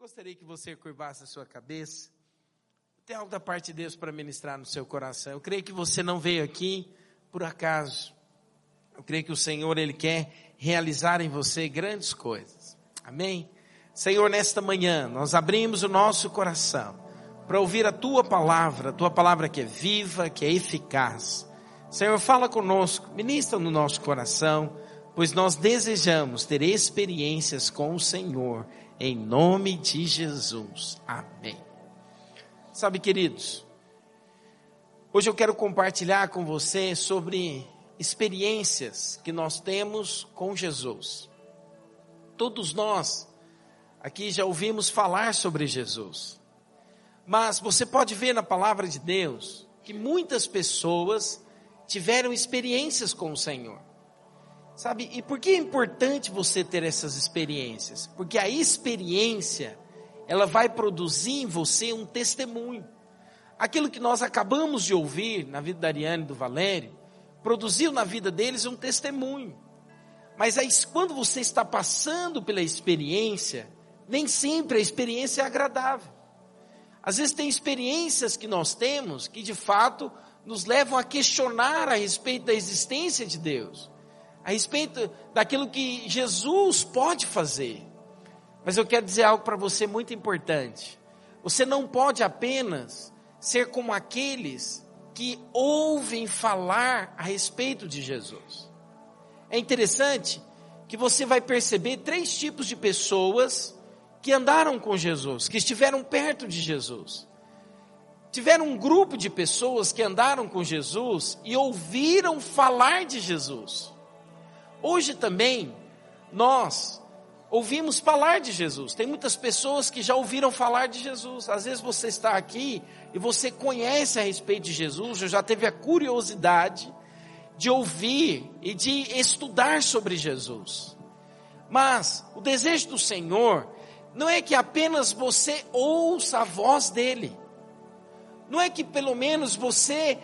gostaria que você curvasse a sua cabeça. Tem algo da parte de Deus para ministrar no seu coração. Eu creio que você não veio aqui por acaso. Eu creio que o Senhor, Ele quer realizar em você grandes coisas. Amém? Senhor, nesta manhã, nós abrimos o nosso coração para ouvir a Tua palavra, a Tua palavra que é viva, que é eficaz. Senhor, fala conosco, ministra no nosso coração, pois nós desejamos ter experiências com o Senhor em nome de Jesus. Amém. Sabe, queridos, hoje eu quero compartilhar com você sobre experiências que nós temos com Jesus. Todos nós aqui já ouvimos falar sobre Jesus. Mas você pode ver na palavra de Deus que muitas pessoas tiveram experiências com o Senhor. Sabe, e por que é importante você ter essas experiências? Porque a experiência, ela vai produzir em você um testemunho. Aquilo que nós acabamos de ouvir na vida da Ariane e do Valério, produziu na vida deles um testemunho. Mas aí, quando você está passando pela experiência, nem sempre a experiência é agradável. Às vezes tem experiências que nós temos que de fato nos levam a questionar a respeito da existência de Deus a respeito daquilo que Jesus pode fazer. Mas eu quero dizer algo para você muito importante. Você não pode apenas ser como aqueles que ouvem falar a respeito de Jesus. É interessante que você vai perceber três tipos de pessoas que andaram com Jesus, que estiveram perto de Jesus. Tiveram um grupo de pessoas que andaram com Jesus e ouviram falar de Jesus. Hoje também nós ouvimos falar de Jesus. Tem muitas pessoas que já ouviram falar de Jesus. Às vezes você está aqui e você conhece a respeito de Jesus, já teve a curiosidade de ouvir e de estudar sobre Jesus. Mas o desejo do Senhor não é que apenas você ouça a voz dele. Não é que pelo menos você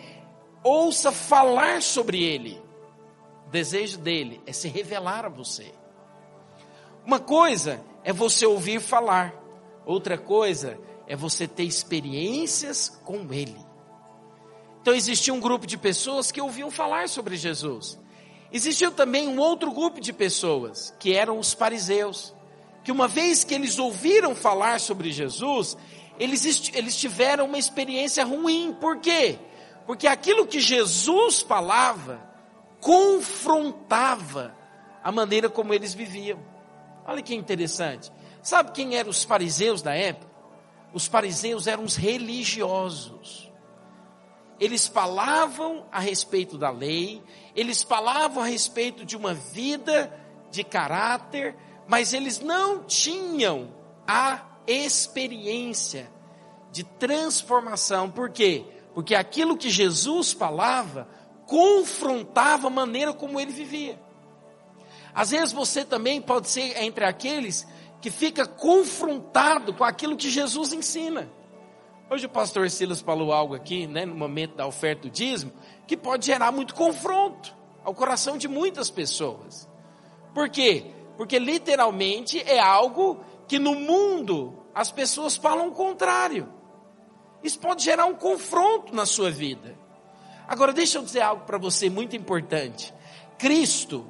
ouça falar sobre ele desejo dele é se revelar a você. Uma coisa é você ouvir falar, outra coisa é você ter experiências com ele. Então existia um grupo de pessoas que ouviam falar sobre Jesus. Existiu também um outro grupo de pessoas, que eram os fariseus, que uma vez que eles ouviram falar sobre Jesus, eles, eles tiveram uma experiência ruim. Por quê? Porque aquilo que Jesus falava confrontava a maneira como eles viviam. Olha que interessante. Sabe quem eram os fariseus da época? Os fariseus eram os religiosos. Eles falavam a respeito da lei, eles falavam a respeito de uma vida de caráter, mas eles não tinham a experiência de transformação. Por quê? Porque aquilo que Jesus falava confrontava a maneira como ele vivia. Às vezes você também pode ser entre aqueles que fica confrontado com aquilo que Jesus ensina. Hoje o pastor Silas falou algo aqui, né, no momento da oferta do dízimo, que pode gerar muito confronto ao coração de muitas pessoas. Por quê? Porque literalmente é algo que no mundo as pessoas falam o contrário. Isso pode gerar um confronto na sua vida. Agora, deixa eu dizer algo para você muito importante. Cristo,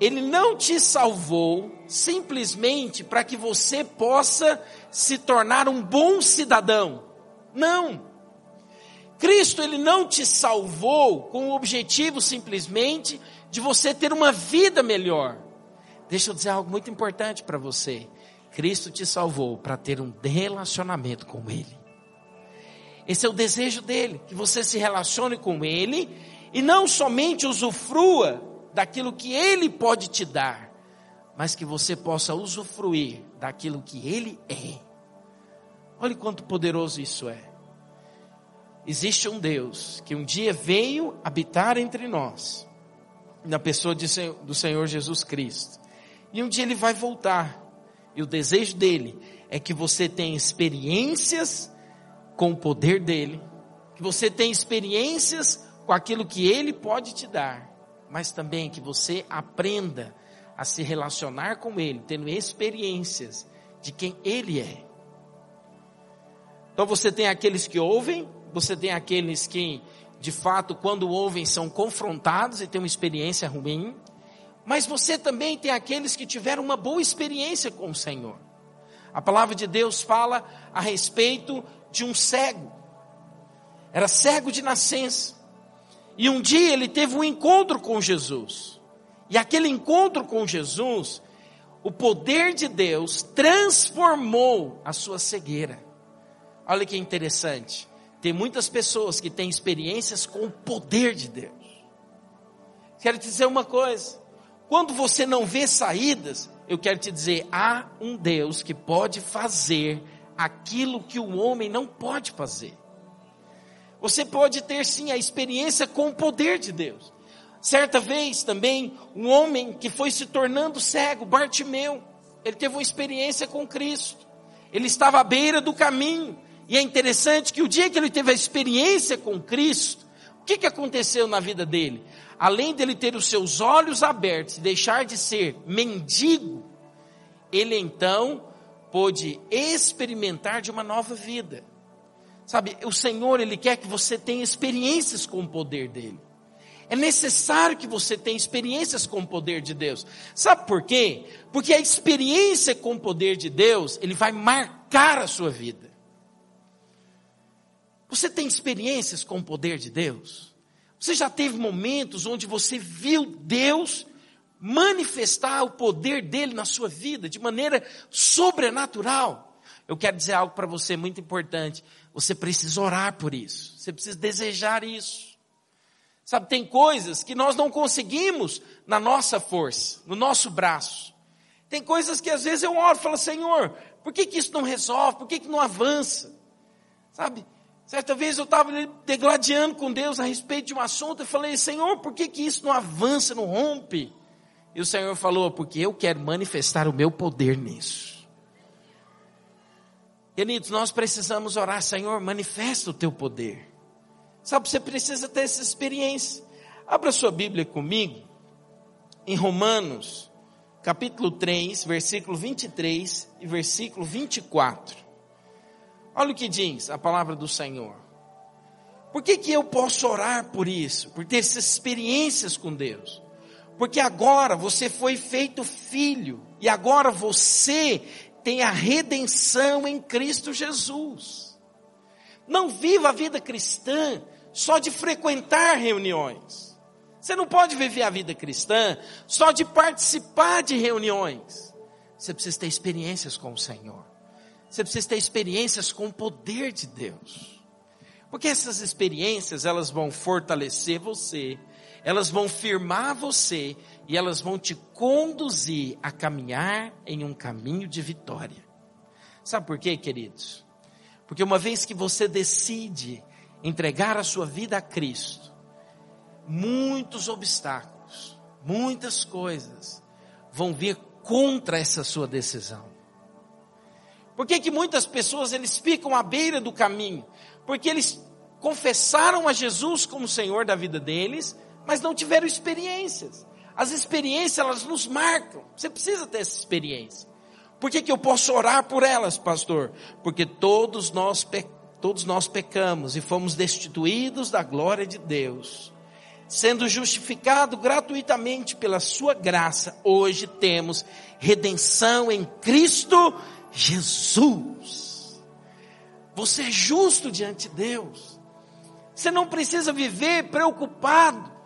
Ele não te salvou simplesmente para que você possa se tornar um bom cidadão. Não. Cristo, Ele não te salvou com o objetivo simplesmente de você ter uma vida melhor. Deixa eu dizer algo muito importante para você. Cristo te salvou para ter um relacionamento com Ele. Esse é o desejo dele, que você se relacione com ele e não somente usufrua daquilo que ele pode te dar, mas que você possa usufruir daquilo que ele é. Olhe quanto poderoso isso é. Existe um Deus que um dia veio habitar entre nós, na pessoa de, do Senhor Jesus Cristo. E um dia ele vai voltar. E o desejo dele é que você tenha experiências com o poder dele, que você tenha experiências com aquilo que ele pode te dar, mas também que você aprenda a se relacionar com ele, tendo experiências de quem ele é. Então você tem aqueles que ouvem, você tem aqueles que, de fato, quando ouvem, são confrontados e têm uma experiência ruim. Mas você também tem aqueles que tiveram uma boa experiência com o Senhor. A palavra de Deus fala a respeito de um cego. Era cego de nascença. E um dia ele teve um encontro com Jesus. E aquele encontro com Jesus, o poder de Deus transformou a sua cegueira. Olha que interessante. Tem muitas pessoas que têm experiências com o poder de Deus. Quero te dizer uma coisa. Quando você não vê saídas, eu quero te dizer, há um Deus que pode fazer aquilo que o homem não pode fazer. Você pode ter sim a experiência com o poder de Deus. Certa vez também, um homem que foi se tornando cego, Bartimeu, ele teve uma experiência com Cristo. Ele estava à beira do caminho. E é interessante que o dia que ele teve a experiência com Cristo, o que, que aconteceu na vida dele? Além dele ter os seus olhos abertos e deixar de ser mendigo, ele então pôde experimentar de uma nova vida. Sabe, o Senhor, Ele quer que você tenha experiências com o poder dEle. É necessário que você tenha experiências com o poder de Deus. Sabe por quê? Porque a experiência com o poder de Deus, ele vai marcar a sua vida. Você tem experiências com o poder de Deus? Você já teve momentos onde você viu Deus manifestar o poder dele na sua vida de maneira sobrenatural? Eu quero dizer algo para você muito importante. Você precisa orar por isso. Você precisa desejar isso. Sabe, tem coisas que nós não conseguimos na nossa força, no nosso braço. Tem coisas que às vezes eu oro e falo, Senhor, por que, que isso não resolve? Por que, que não avança? Sabe, certa vez eu estava degladiando com Deus a respeito de um assunto e falei, Senhor, por que, que isso não avança, não rompe? E o Senhor falou, porque eu quero manifestar o meu poder nisso. Queridos, nós precisamos orar, Senhor, manifesta o teu poder. Sabe, você precisa ter essa experiência. Abra sua Bíblia comigo, em Romanos, capítulo 3, versículo 23 e versículo 24. Olha o que diz a palavra do Senhor. Por que, que eu posso orar por isso? Por ter essas experiências com Deus. Porque agora você foi feito filho, e agora você tem a redenção em Cristo Jesus. Não viva a vida cristã só de frequentar reuniões. Você não pode viver a vida cristã só de participar de reuniões. Você precisa ter experiências com o Senhor. Você precisa ter experiências com o poder de Deus. Porque essas experiências, elas vão fortalecer você, elas vão firmar você e elas vão te conduzir a caminhar em um caminho de vitória. Sabe por quê, queridos? Porque uma vez que você decide entregar a sua vida a Cristo, muitos obstáculos, muitas coisas vão vir contra essa sua decisão. Por que, que muitas pessoas eles ficam à beira do caminho? Porque eles confessaram a Jesus como Senhor da vida deles, mas não tiveram experiências. As experiências, elas nos marcam. Você precisa ter essa experiência. Por que, que eu posso orar por elas, pastor? Porque todos nós, todos nós pecamos e fomos destituídos da glória de Deus. Sendo justificado gratuitamente pela sua graça, hoje temos redenção em Cristo Jesus. Você é justo diante de Deus. Você não precisa viver preocupado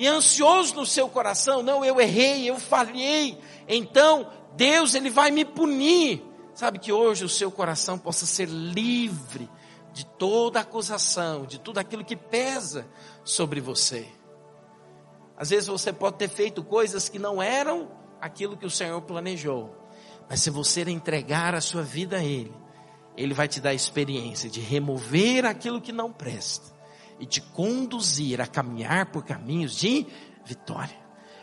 e ansioso no seu coração, não, eu errei, eu falhei, então Deus ele vai me punir. Sabe que hoje o seu coração possa ser livre de toda acusação, de tudo aquilo que pesa sobre você. Às vezes você pode ter feito coisas que não eram aquilo que o Senhor planejou. Mas se você entregar a sua vida a Ele, Ele vai te dar a experiência de remover aquilo que não presta e te conduzir a caminhar por caminhos de vitória.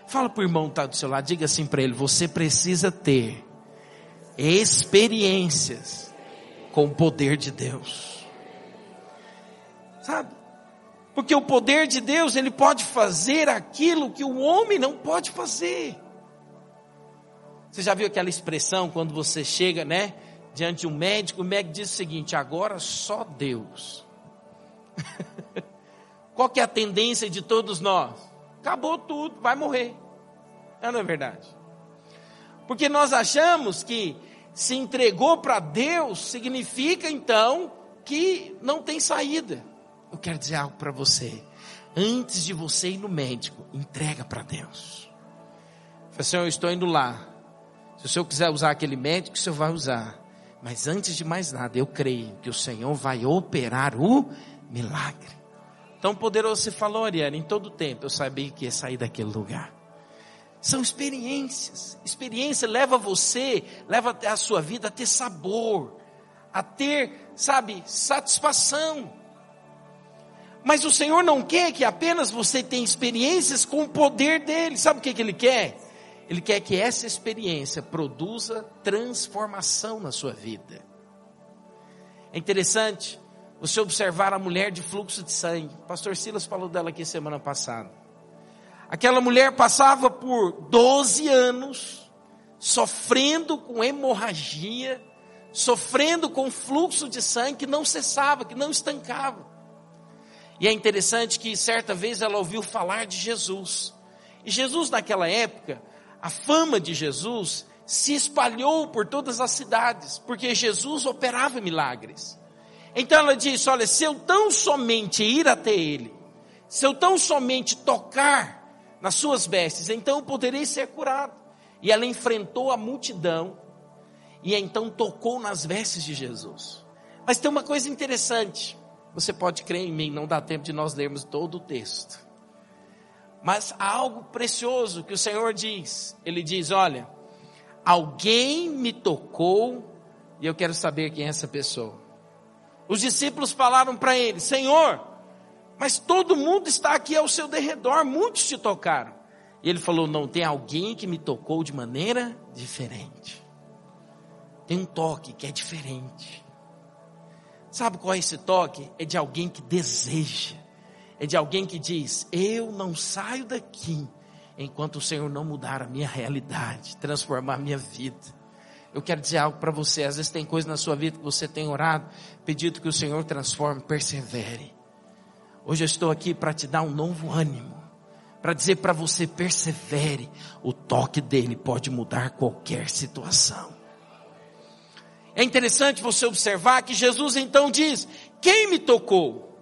Fala para o irmão que está do seu lado, diga assim para ele: você precisa ter experiências com o poder de Deus. Sabe? Porque o poder de Deus, ele pode fazer aquilo que o homem não pode fazer. Você já viu aquela expressão quando você chega, né? diante de um médico, o médico diz o seguinte: agora só Deus. Qual que é a tendência de todos nós? Acabou tudo, vai morrer. É, não é verdade? Porque nós achamos que se entregou para Deus significa então que não tem saída. Eu quero dizer algo para você. Antes de você ir no médico, entrega para Deus. Fala assim, eu estou indo lá. Se o senhor quiser usar aquele médico, o senhor vai usar. Mas antes de mais nada, eu creio que o Senhor vai operar o milagre. Tão poderoso você falou, Ariane, em todo tempo eu sabia que ia sair daquele lugar. São experiências. Experiência leva você, leva a sua vida a ter sabor, a ter, sabe, satisfação. Mas o Senhor não quer que apenas você tenha experiências com o poder dele. Sabe o que, que ele quer? Ele quer que essa experiência produza transformação na sua vida. É interessante você observar a mulher de fluxo de sangue. O pastor Silas falou dela aqui semana passada. Aquela mulher passava por 12 anos sofrendo com hemorragia, sofrendo com fluxo de sangue que não cessava, que não estancava. E é interessante que certa vez ela ouviu falar de Jesus. E Jesus naquela época, a fama de Jesus se espalhou por todas as cidades, porque Jesus operava milagres. Então ela disse: Olha, se eu tão somente ir até Ele, se eu tão somente tocar nas suas vestes, então eu poderei ser curado. E ela enfrentou a multidão e então tocou nas vestes de Jesus. Mas tem uma coisa interessante. Você pode crer em mim, não dá tempo de nós lermos todo o texto. Mas há algo precioso que o Senhor diz. Ele diz: Olha, alguém me tocou e eu quero saber quem é essa pessoa. Os discípulos falaram para ele: Senhor, mas todo mundo está aqui ao seu derredor, muitos te tocaram. E ele falou: Não, tem alguém que me tocou de maneira diferente. Tem um toque que é diferente. Sabe qual é esse toque? É de alguém que deseja é de alguém que diz: Eu não saio daqui enquanto o Senhor não mudar a minha realidade, transformar a minha vida. Eu quero dizer algo para você. Às vezes tem coisas na sua vida que você tem orado, pedido que o Senhor transforme, persevere. Hoje eu estou aqui para te dar um novo ânimo, para dizer para você persevere. O toque dele pode mudar qualquer situação. É interessante você observar que Jesus então diz: Quem me tocou?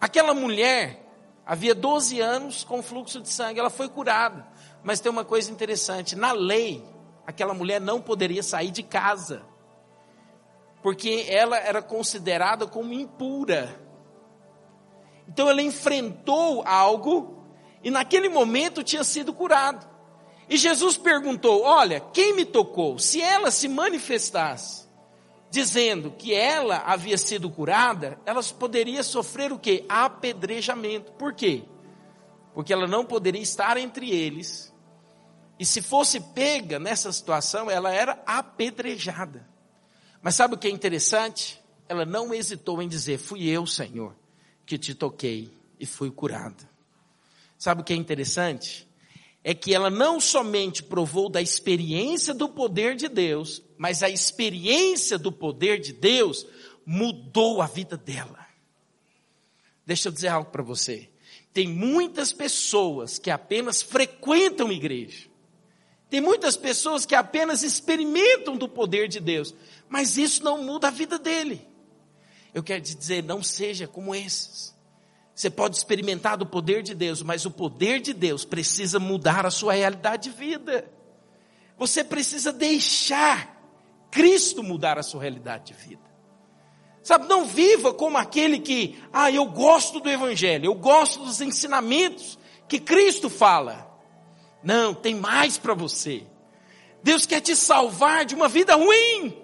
Aquela mulher havia 12 anos com fluxo de sangue, ela foi curada. Mas tem uma coisa interessante: na lei, aquela mulher não poderia sair de casa, porque ela era considerada como impura. Então ela enfrentou algo e naquele momento tinha sido curado. E Jesus perguntou: Olha, quem me tocou? Se ela se manifestasse, dizendo que ela havia sido curada, ela poderia sofrer o que? Apedrejamento. Por quê? Porque ela não poderia estar entre eles. E se fosse pega nessa situação, ela era apedrejada. Mas sabe o que é interessante? Ela não hesitou em dizer: Fui eu, Senhor, que te toquei e fui curada. Sabe o que é interessante? é que ela não somente provou da experiência do poder de Deus, mas a experiência do poder de Deus mudou a vida dela. Deixa eu dizer algo para você. Tem muitas pessoas que apenas frequentam igreja. Tem muitas pessoas que apenas experimentam do poder de Deus, mas isso não muda a vida dele. Eu quero te dizer, não seja como esses. Você pode experimentar do poder de Deus, mas o poder de Deus precisa mudar a sua realidade de vida. Você precisa deixar Cristo mudar a sua realidade de vida. Sabe, não viva como aquele que, ah, eu gosto do Evangelho, eu gosto dos ensinamentos que Cristo fala. Não, tem mais para você. Deus quer te salvar de uma vida ruim.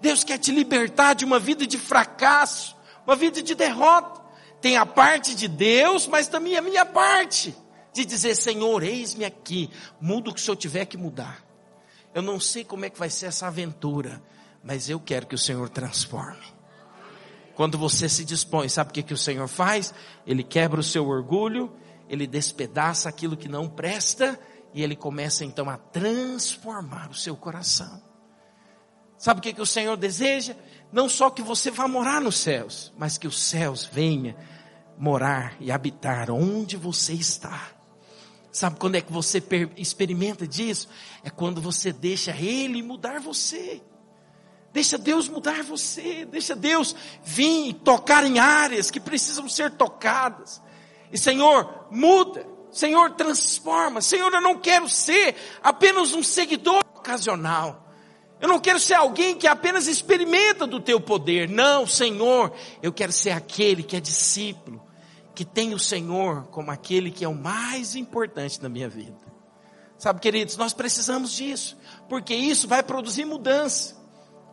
Deus quer te libertar de uma vida de fracasso, uma vida de derrota tem a parte de Deus, mas também a minha parte. De dizer, Senhor, eis-me aqui, muda o que o Senhor tiver que mudar. Eu não sei como é que vai ser essa aventura, mas eu quero que o Senhor transforme. Quando você se dispõe, sabe o que, que o Senhor faz? Ele quebra o seu orgulho, ele despedaça aquilo que não presta, e ele começa então a transformar o seu coração. Sabe o que, que o Senhor deseja? Não só que você vá morar nos céus, mas que os céus venha morar e habitar onde você está. Sabe quando é que você experimenta disso? É quando você deixa Ele mudar você. Deixa Deus mudar você. Deixa Deus vir e tocar em áreas que precisam ser tocadas. E Senhor, muda. Senhor, transforma. Senhor, eu não quero ser apenas um seguidor ocasional. Eu não quero ser alguém que apenas experimenta do teu poder. Não, Senhor, eu quero ser aquele que é discípulo, que tem o Senhor como aquele que é o mais importante na minha vida. Sabe, queridos, nós precisamos disso, porque isso vai produzir mudança.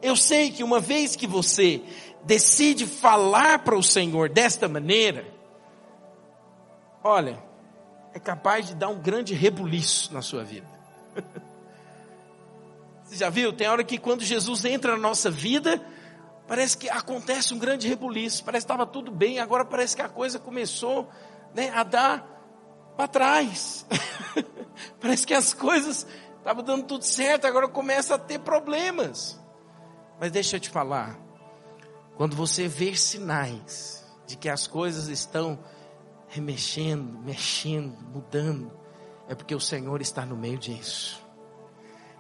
Eu sei que uma vez que você decide falar para o Senhor desta maneira, olha, é capaz de dar um grande rebuliço na sua vida. Você já viu? Tem hora que quando Jesus entra na nossa vida, parece que acontece um grande rebuliço, parece que estava tudo bem, agora parece que a coisa começou né, a dar para trás. parece que as coisas estavam dando tudo certo, agora começa a ter problemas. Mas deixa eu te falar, quando você vê sinais de que as coisas estão remexendo, mexendo, mudando, é porque o Senhor está no meio disso.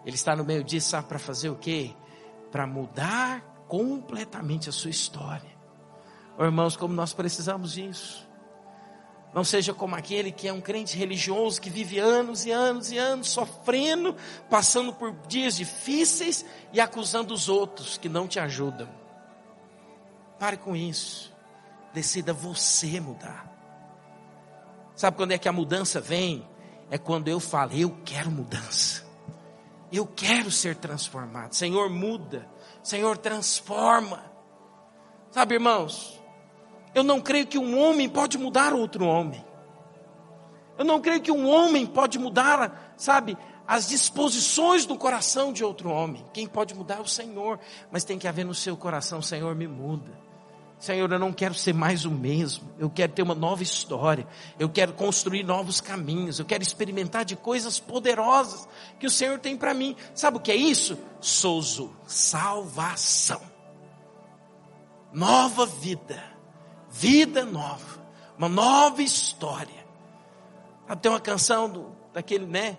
Ele está no meio disso, sabe, para fazer o quê? Para mudar completamente a sua história. Oh, irmãos, como nós precisamos disso. Não seja como aquele que é um crente religioso que vive anos e anos e anos sofrendo, passando por dias difíceis e acusando os outros que não te ajudam. Pare com isso. Decida você mudar. Sabe quando é que a mudança vem? É quando eu falo, eu quero mudança. Eu quero ser transformado. Senhor, muda. Senhor, transforma. Sabe, irmãos, eu não creio que um homem pode mudar outro homem. Eu não creio que um homem pode mudar, sabe, as disposições do coração de outro homem. Quem pode mudar é o Senhor, mas tem que haver no seu coração, Senhor, me muda. Senhor, eu não quero ser mais o mesmo. Eu quero ter uma nova história. Eu quero construir novos caminhos. Eu quero experimentar de coisas poderosas que o Senhor tem para mim. Sabe o que é isso? Sozo, salvação. Nova vida. Vida nova. Uma nova história. Tem uma canção do, daquele, né?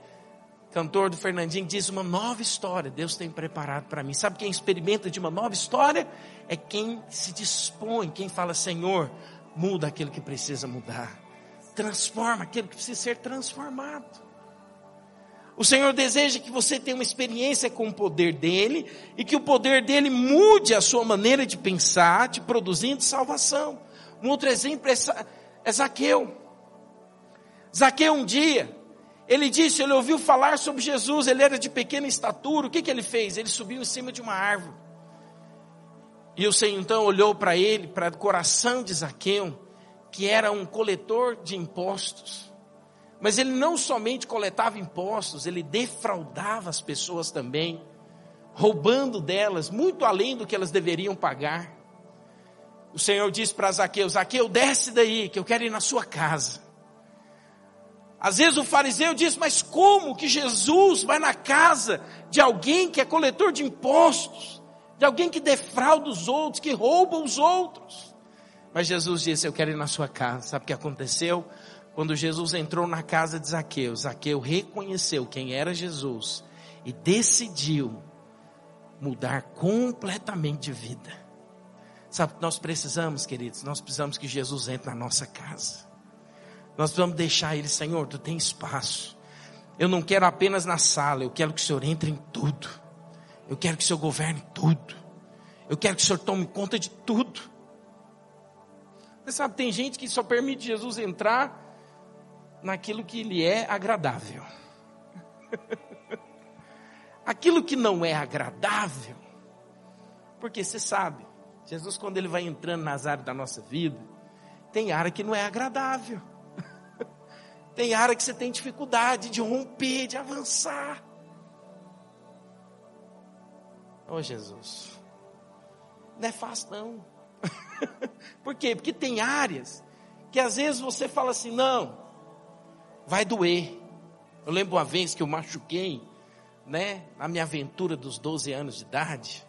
Cantor do Fernandinho diz uma nova história Deus tem preparado para mim. Sabe quem experimenta de uma nova história? É quem se dispõe, quem fala, Senhor, muda aquilo que precisa mudar. Transforma aquilo que precisa ser transformado. O Senhor deseja que você tenha uma experiência com o poder dele e que o poder dele mude a sua maneira de pensar, te produzindo salvação. Um outro exemplo é, é Zaqueu. Zaqueu um dia ele disse, ele ouviu falar sobre Jesus, ele era de pequena estatura, o que, que ele fez? Ele subiu em cima de uma árvore. E o Senhor então olhou para ele, para o coração de Zaqueu, que era um coletor de impostos. Mas ele não somente coletava impostos, ele defraudava as pessoas também, roubando delas muito além do que elas deveriam pagar. O Senhor disse para Zaqueu: Zaqueu, desce daí, que eu quero ir na sua casa. Às vezes o fariseu diz, mas como que Jesus vai na casa de alguém que é coletor de impostos, de alguém que defrauda os outros, que rouba os outros? Mas Jesus disse, eu quero ir na sua casa. Sabe o que aconteceu? Quando Jesus entrou na casa de Zaqueu, Zaqueu reconheceu quem era Jesus e decidiu mudar completamente de vida. Sabe o que nós precisamos, queridos? Nós precisamos que Jesus entre na nossa casa. Nós vamos deixar Ele, Senhor, tu tem espaço. Eu não quero apenas na sala, eu quero que o Senhor entre em tudo. Eu quero que o Senhor governe tudo. Eu quero que o Senhor tome conta de tudo. Você sabe, tem gente que só permite Jesus entrar naquilo que lhe é agradável. Aquilo que não é agradável, porque você sabe, Jesus, quando ele vai entrando nas áreas da nossa vida, tem área que não é agradável. Tem área que você tem dificuldade de romper, de avançar. Oh Jesus, não é fácil não. Por quê? Porque tem áreas que às vezes você fala assim, não, vai doer. Eu lembro uma vez que eu machuquei, né, na minha aventura dos 12 anos de idade,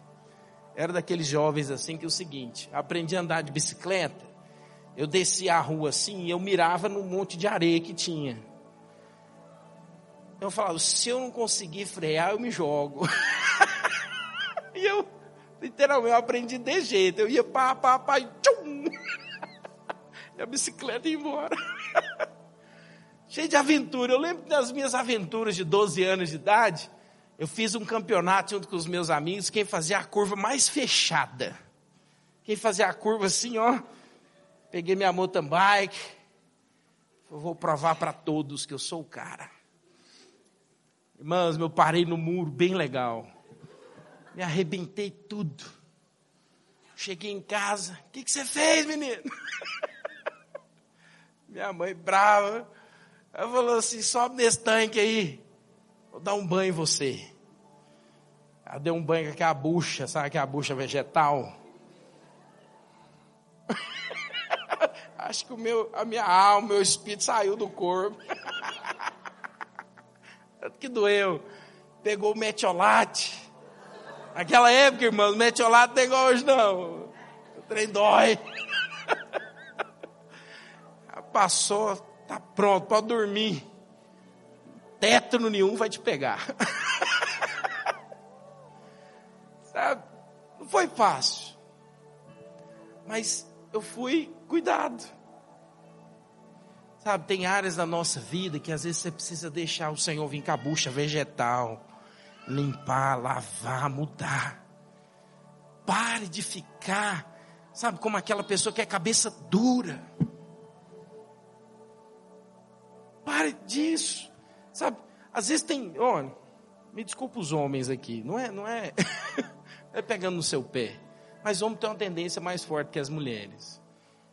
era daqueles jovens assim que é o seguinte, aprendi a andar de bicicleta, eu descia a rua assim e eu mirava no monte de areia que tinha. Eu falava, se eu não conseguir frear, eu me jogo. e eu, literalmente, eu aprendi de jeito. Eu ia pá, pá, pá, e tchum! e a bicicleta ia embora. Cheio de aventura. Eu lembro das minhas aventuras de 12 anos de idade. Eu fiz um campeonato junto com os meus amigos, quem fazia a curva mais fechada. Quem fazia a curva assim, ó. Peguei minha mountain bike. Eu vou provar para todos que eu sou o cara. Irmãos, eu parei no muro bem legal. Me arrebentei tudo. Cheguei em casa. O que, que você fez, menino? Minha mãe brava. Ela falou assim: sobe nesse tanque aí. Vou dar um banho em você. Ela deu um banho com aquela bucha, sabe aquela bucha vegetal? Acho que o meu, a minha alma, o meu espírito saiu do corpo. Tanto que doeu. Pegou o metiolate. Naquela época, irmão, o metiolate não igual hoje, não. O trem dói. Passou, tá pronto, pode dormir. Tétano nenhum vai te pegar. Sabe? Não foi fácil. Mas eu fui cuidado. Sabe, tem áreas da nossa vida que às vezes você precisa deixar o Senhor vir com a bucha vegetal, limpar, lavar, mudar. Pare de ficar, sabe, como aquela pessoa que é cabeça dura. Pare disso, sabe? Às vezes tem, olha, me desculpa os homens aqui, não é, não é, é pegando no seu pé, mas homem tem uma tendência mais forte que as mulheres.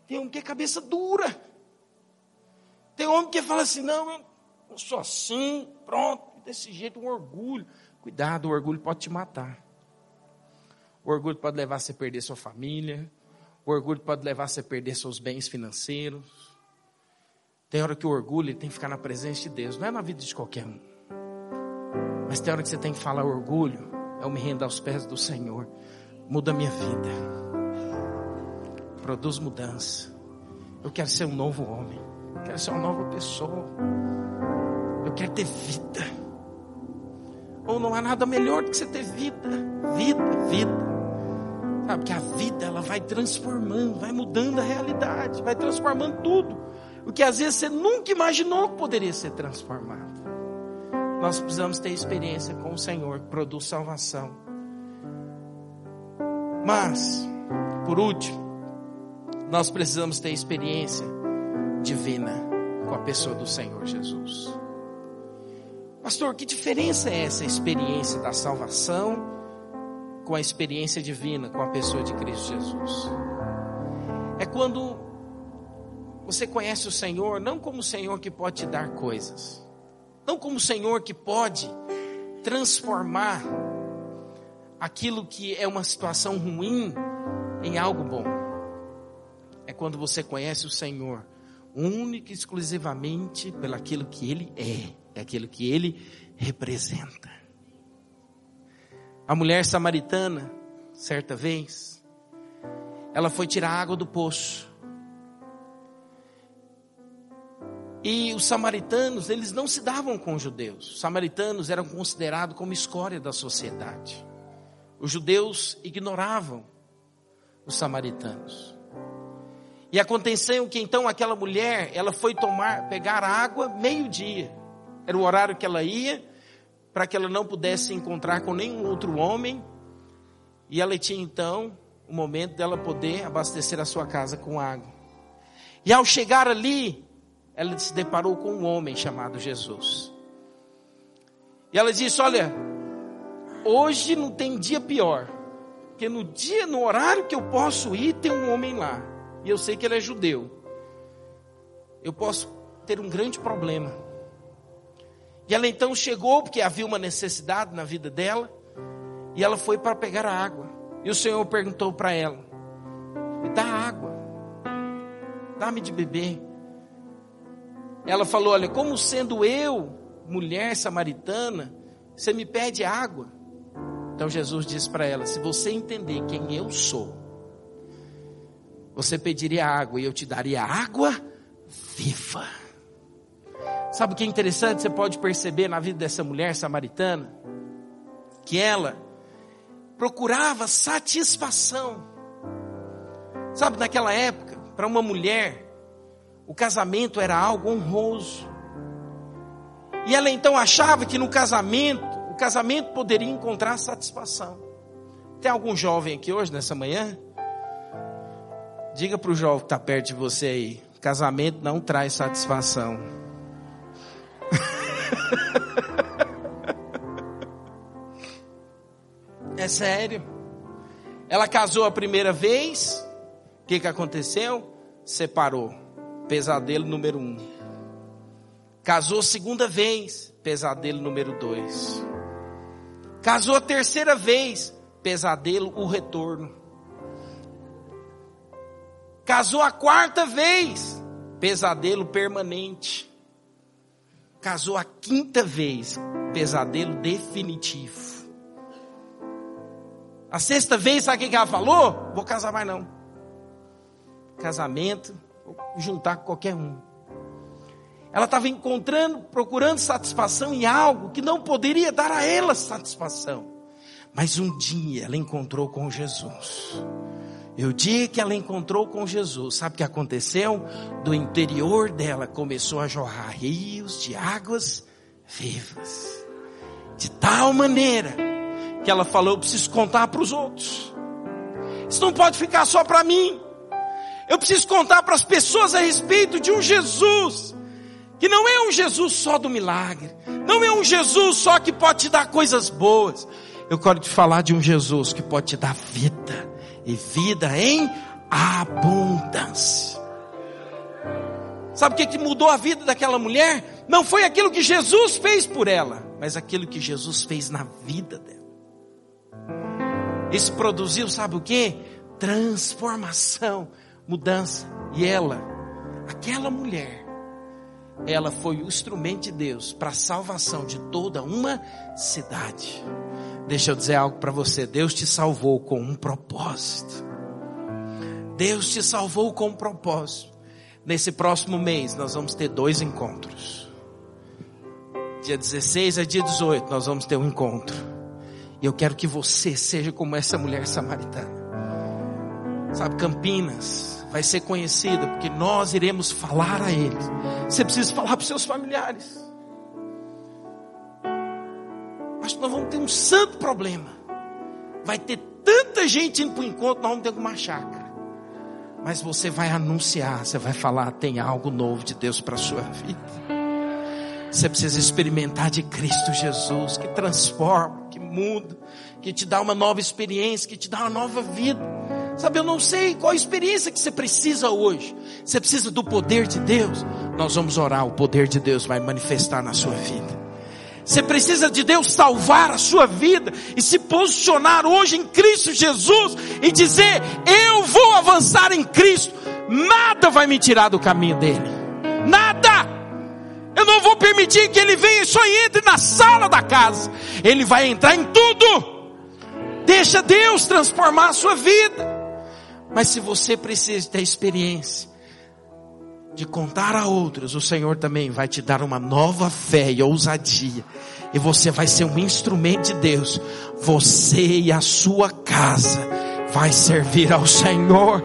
Tem homem que é cabeça dura. Tem homem que fala assim: não, eu sou assim, pronto, desse jeito, um orgulho. Cuidado, o orgulho pode te matar. O orgulho pode levar você a perder sua família. O orgulho pode levar você a perder seus bens financeiros. Tem hora que o orgulho tem que ficar na presença de Deus, não é na vida de qualquer um. Mas tem hora que você tem que falar: orgulho é eu me render aos pés do Senhor. Muda a minha vida. Produz mudança. Eu quero ser um novo homem. Eu quero ser uma nova pessoa. Eu quero ter vida. Ou não há nada melhor do que você ter vida. Vida, vida. Sabe que a vida ela vai transformando, vai mudando a realidade, vai transformando tudo. O que às vezes você nunca imaginou que poderia ser transformado. Nós precisamos ter experiência com o Senhor que produz salvação. Mas, por último, nós precisamos ter experiência divina com a pessoa do Senhor Jesus. Pastor, que diferença é essa experiência da salvação com a experiência divina com a pessoa de Cristo Jesus? É quando você conhece o Senhor não como o Senhor que pode te dar coisas, não como o Senhor que pode transformar aquilo que é uma situação ruim em algo bom. É quando você conhece o Senhor única e exclusivamente pelaquilo que ele é, é aquilo que ele representa. A mulher samaritana, certa vez, ela foi tirar água do poço. E os samaritanos, eles não se davam com os judeus. Os samaritanos eram considerados como escória da sociedade. Os judeus ignoravam os samaritanos. E aconteceu que então aquela mulher, ela foi tomar, pegar água meio-dia. Era o horário que ela ia, para que ela não pudesse encontrar com nenhum outro homem. E ela tinha então o momento dela poder abastecer a sua casa com água. E ao chegar ali, ela se deparou com um homem chamado Jesus. E ela disse: Olha, hoje não tem dia pior, porque no dia, no horário que eu posso ir, tem um homem lá e eu sei que ele é judeu, eu posso ter um grande problema. E ela então chegou, porque havia uma necessidade na vida dela, e ela foi para pegar a água. E o Senhor perguntou para ela: Me dá água, dá-me de beber. Ela falou: Olha, como sendo eu, mulher samaritana, você me pede água? Então Jesus disse para ela: Se você entender quem eu sou, você pediria água e eu te daria água viva. Sabe o que é interessante? Você pode perceber na vida dessa mulher samaritana que ela procurava satisfação. Sabe, naquela época, para uma mulher, o casamento era algo honroso. E ela então achava que no casamento, o casamento poderia encontrar satisfação. Tem algum jovem aqui hoje, nessa manhã? Diga para o jovem que está perto de você aí: casamento não traz satisfação. é sério. Ela casou a primeira vez, o que, que aconteceu? Separou. Pesadelo número um. Casou segunda vez, pesadelo número dois. Casou a terceira vez, pesadelo, o retorno. Casou a quarta vez, pesadelo permanente. Casou a quinta vez, pesadelo definitivo. A sexta vez, sabe o que ela falou? Vou casar mais não. Casamento, vou juntar com qualquer um. Ela estava encontrando, procurando satisfação em algo que não poderia dar a ela satisfação. Mas um dia ela encontrou com Jesus. O dia que ela encontrou com Jesus, sabe o que aconteceu? Do interior dela começou a jorrar rios de águas vivas. De tal maneira que ela falou: eu preciso contar para os outros. Isso não pode ficar só para mim. Eu preciso contar para as pessoas a respeito de um Jesus que não é um Jesus só do milagre, não é um Jesus só que pode te dar coisas boas. Eu quero te falar de um Jesus que pode te dar vida e vida em abundância. Sabe o que, que mudou a vida daquela mulher? Não foi aquilo que Jesus fez por ela, mas aquilo que Jesus fez na vida dela. Isso produziu, sabe o que? Transformação, mudança. E ela, aquela mulher, ela foi o instrumento de Deus para a salvação de toda uma cidade. Deixa eu dizer algo para você. Deus te salvou com um propósito. Deus te salvou com um propósito. Nesse próximo mês nós vamos ter dois encontros. Dia 16 a dia 18 nós vamos ter um encontro. E eu quero que você seja como essa mulher samaritana. Sabe, Campinas vai ser conhecida porque nós iremos falar a eles. Você precisa falar para os seus familiares nós vamos ter um santo problema. Vai ter tanta gente indo para o encontro, nós vamos ter uma chácara. Mas você vai anunciar, você vai falar, tem algo novo de Deus para a sua vida. Você precisa experimentar de Cristo Jesus, que transforma, que muda, que te dá uma nova experiência, que te dá uma nova vida. Sabe, eu não sei qual experiência que você precisa hoje. Você precisa do poder de Deus. Nós vamos orar, o poder de Deus vai manifestar na sua vida. Você precisa de Deus salvar a sua vida e se posicionar hoje em Cristo Jesus e dizer: Eu vou avançar em Cristo. Nada vai me tirar do caminho dele. Nada. Eu não vou permitir que ele venha e só entre na sala da casa. Ele vai entrar em tudo. Deixa Deus transformar a sua vida. Mas se você precisa ter experiência, de contar a outros, o Senhor também vai te dar uma nova fé e ousadia. E você vai ser um instrumento de Deus. Você e a sua casa vai servir ao Senhor.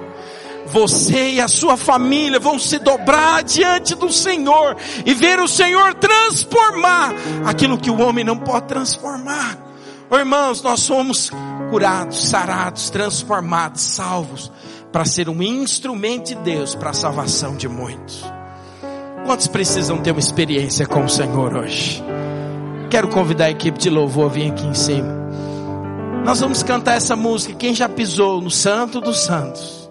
Você e a sua família vão se dobrar diante do Senhor e ver o Senhor transformar aquilo que o homem não pode transformar. Irmãos, nós somos curados, sarados, transformados, salvos para ser um instrumento de Deus para a salvação de muitos. Quantos precisam ter uma experiência com o Senhor hoje? Quero convidar a equipe de louvor a vir aqui em cima. Nós vamos cantar essa música. Quem já pisou no Santo dos Santos,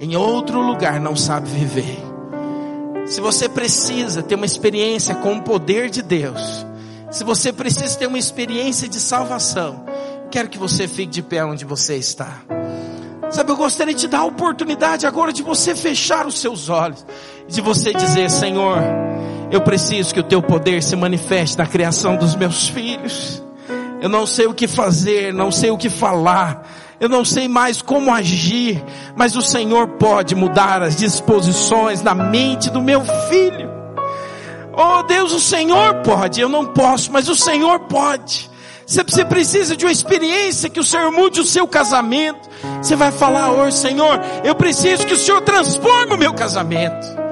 em outro lugar não sabe viver. Se você precisa ter uma experiência com o poder de Deus, se você precisa ter uma experiência de salvação, quero que você fique de pé onde você está. Sabe, eu gostaria de te dar a oportunidade agora de você fechar os seus olhos, de você dizer, Senhor, eu preciso que o teu poder se manifeste na criação dos meus filhos. Eu não sei o que fazer, não sei o que falar. Eu não sei mais como agir, mas o Senhor pode mudar as disposições na mente do meu filho. Oh Deus, o Senhor pode, eu não posso, mas o Senhor pode. Você precisa de uma experiência que o Senhor mude o seu casamento. Você vai falar hoje, Senhor, eu preciso que o Senhor transforme o meu casamento.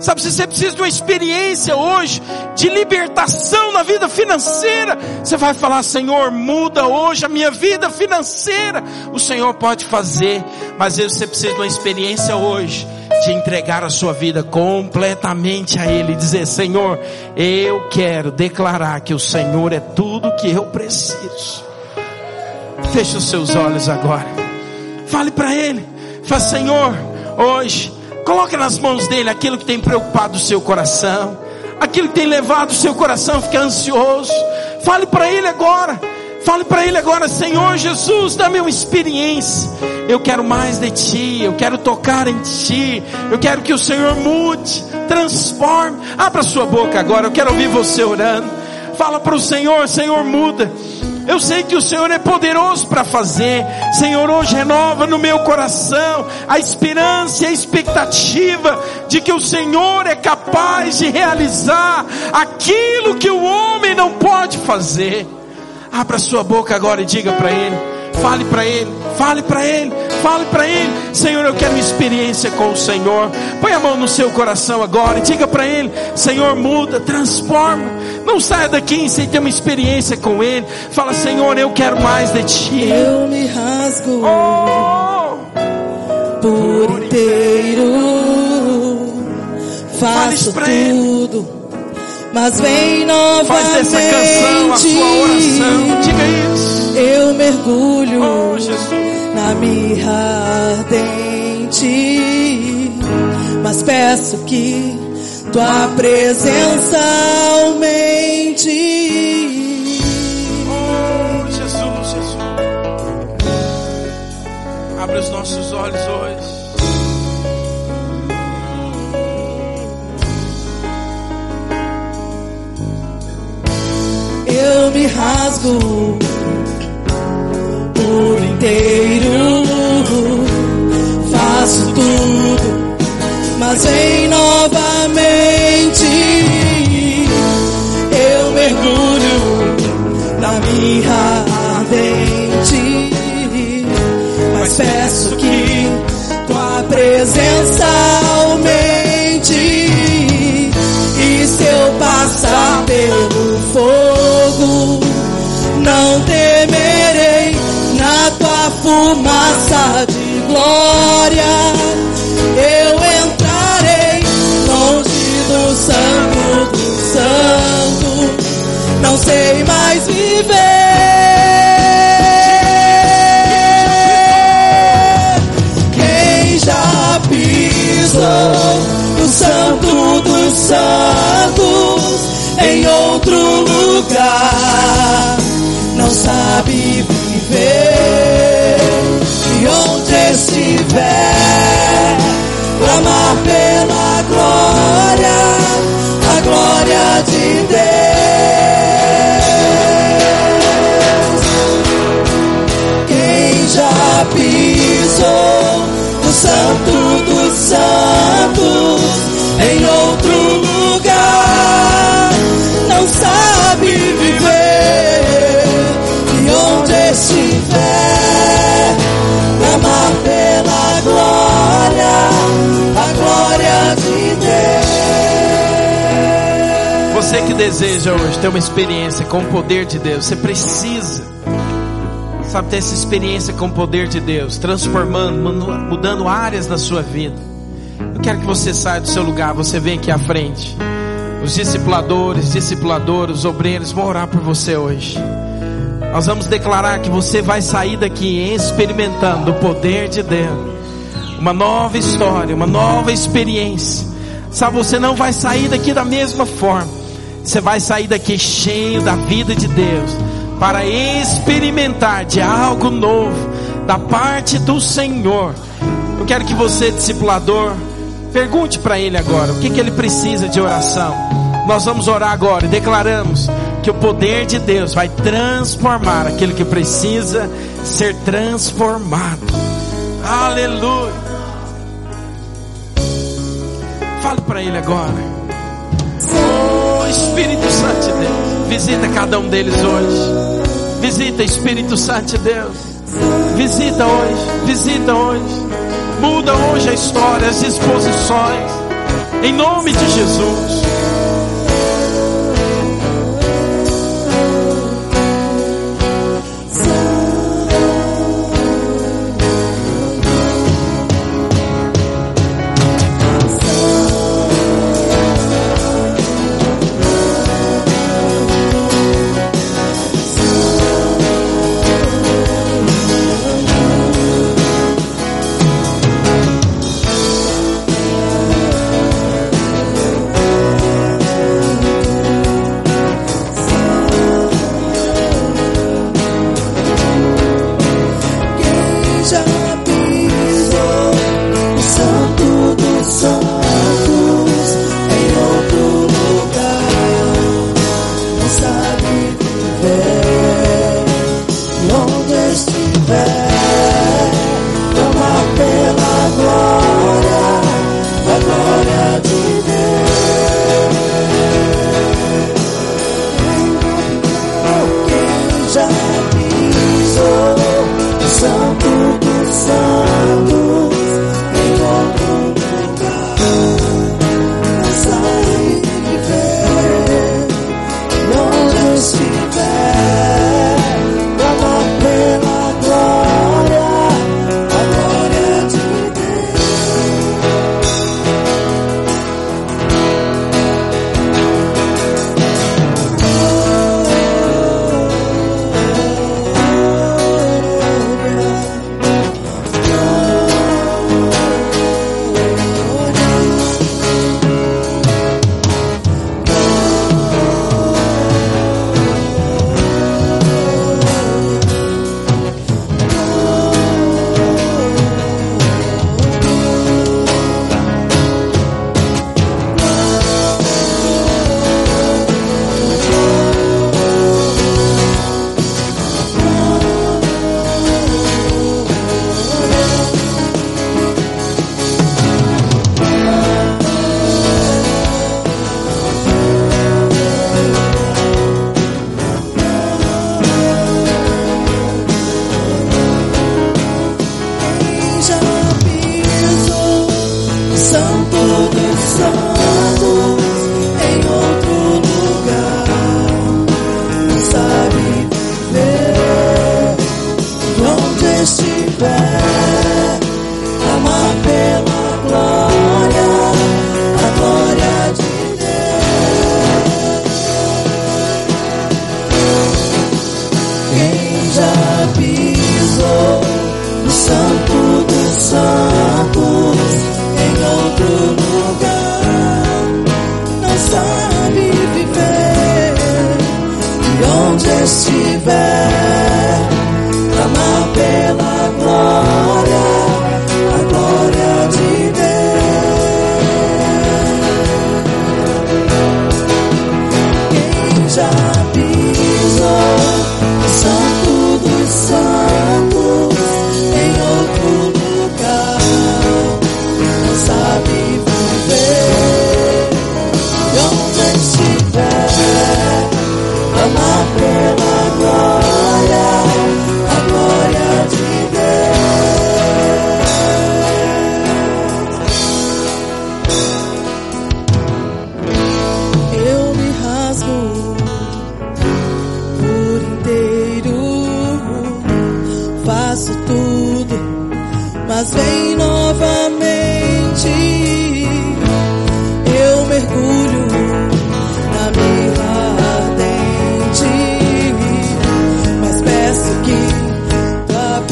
Sabe, se você precisa de uma experiência hoje de libertação na vida financeira, você vai falar, Senhor, muda hoje a minha vida financeira. O Senhor pode fazer, mas você precisa de uma experiência hoje de entregar a sua vida completamente a Ele, dizer, Senhor, eu quero declarar que o Senhor é tudo que eu preciso. Feche os seus olhos agora. Fale para Ele. Fale, Senhor, hoje Coloque nas mãos dele aquilo que tem preocupado o seu coração, aquilo que tem levado o seu coração a ficar ansioso. Fale para ele agora. Fale para ele agora, Senhor Jesus, dá-me uma experiência. Eu quero mais de ti, eu quero tocar em ti. Eu quero que o Senhor mude, transforme. Abra sua boca agora, eu quero ouvir você orando. Fala para o Senhor, Senhor, muda. Eu sei que o Senhor é poderoso para fazer. Senhor, hoje renova no meu coração a esperança e a expectativa de que o Senhor é capaz de realizar aquilo que o homem não pode fazer. Abra sua boca agora e diga para Ele. Fale para Ele, fale para Ele, fale para Ele. Senhor, eu quero uma experiência com o Senhor. Põe a mão no seu coração agora e diga para Ele: Senhor, muda, transforma. Não saia daqui sem ter uma experiência com Ele. Fala, Senhor, eu quero mais de Ti. Eu me rasgo oh, por inteiro. Faço tudo. Ele mas vem novamente. Faz dessa canção a sua oração. Diga isso. Eu mergulho oh, na mirra ardente, mas peço que tua presença aumente. Oh, Jesus, Jesus. Abre os nossos olhos hoje. eu me rasgo por inteiro. Tudo, mas vem novamente. Santos em outro lugar não sabe viver. E onde estiver, clamar pela glória, a glória de Deus. Quem já pisou Você que deseja hoje ter uma experiência com o poder de Deus, você precisa, sabe, ter essa experiência com o poder de Deus, transformando, mudando áreas da sua vida. Eu quero que você saia do seu lugar, você vem aqui à frente. Os discipuladores, discipuladoras, obreiros vão orar por você hoje. Nós vamos declarar que você vai sair daqui experimentando o poder de Deus. Uma nova história, uma nova experiência. Sabe, você não vai sair daqui da mesma forma. Você vai sair daqui cheio da vida de Deus para experimentar de algo novo da parte do Senhor. Eu quero que você, discipulador, pergunte para ele agora o que, que ele precisa de oração. Nós vamos orar agora e declaramos que o poder de Deus vai transformar aquilo que precisa ser transformado. Aleluia. Fale para ele agora. Oh, Espírito Santo de Deus, visita cada um deles hoje. Visita Espírito Santo de Deus. Visita hoje, visita hoje. Muda hoje a história, as disposições. Em nome de Jesus.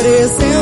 oferecendo.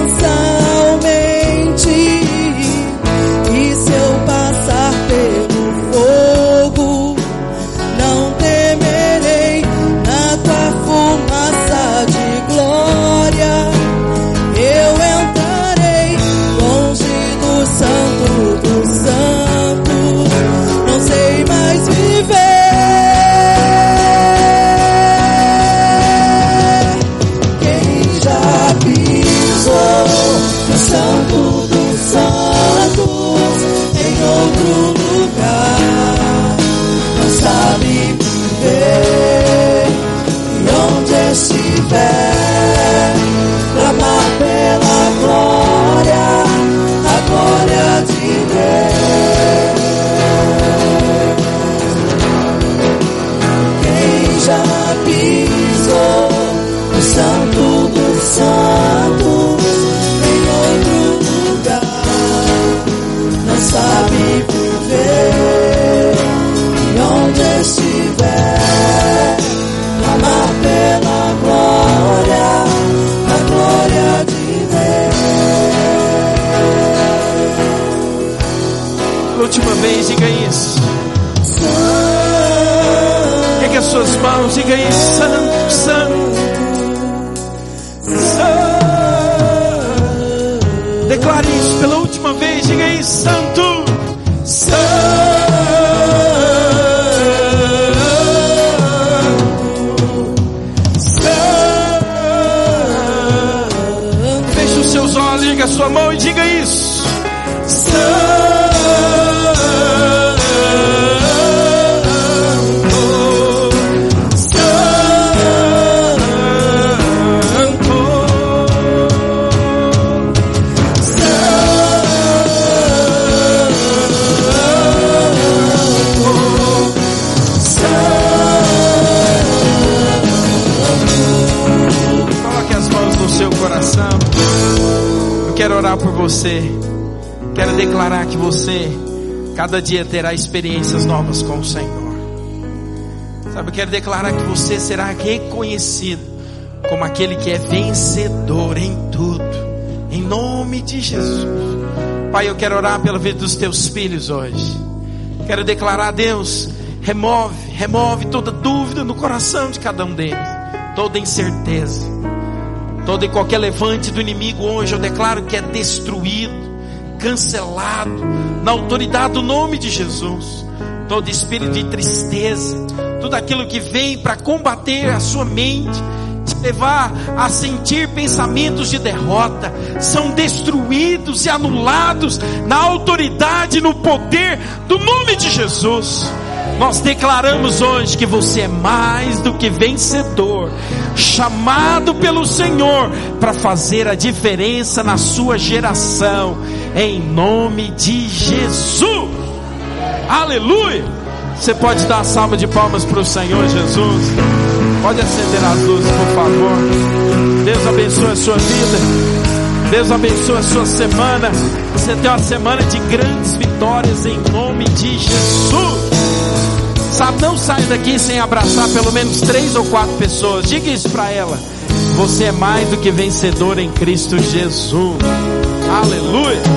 Deus. Última vez, diga isso. Pegue as suas mãos, diga isso. Santo, santo, santo. Declare isso pela última vez, diga isso. Santo, orar por você. Quero declarar que você cada dia terá experiências novas com o Senhor. Sabe, eu quero declarar que você será reconhecido como aquele que é vencedor em tudo. Em nome de Jesus. Pai, eu quero orar pela vida dos teus filhos hoje. Quero declarar, Deus, remove, remove toda dúvida no coração de cada um deles, toda incerteza, todo e qualquer levante do inimigo hoje, eu declaro que é destruído, cancelado, na autoridade do nome de Jesus. Todo espírito de tristeza, tudo aquilo que vem para combater a sua mente, te levar a sentir pensamentos de derrota, são destruídos e anulados na autoridade, no poder do nome de Jesus. Nós declaramos hoje que você é mais do que vencedor, chamado pelo Senhor para fazer a diferença na sua geração, em nome de Jesus. Aleluia! Você pode dar a salva de palmas para o Senhor Jesus. Pode acender as luzes, por favor. Deus abençoe a sua vida. Deus abençoe a sua semana. Você tem uma semana de grandes vitórias em nome de Jesus. Sabe, não saia daqui sem abraçar pelo menos três ou quatro pessoas. Diga isso para ela. Você é mais do que vencedor em Cristo Jesus. Aleluia.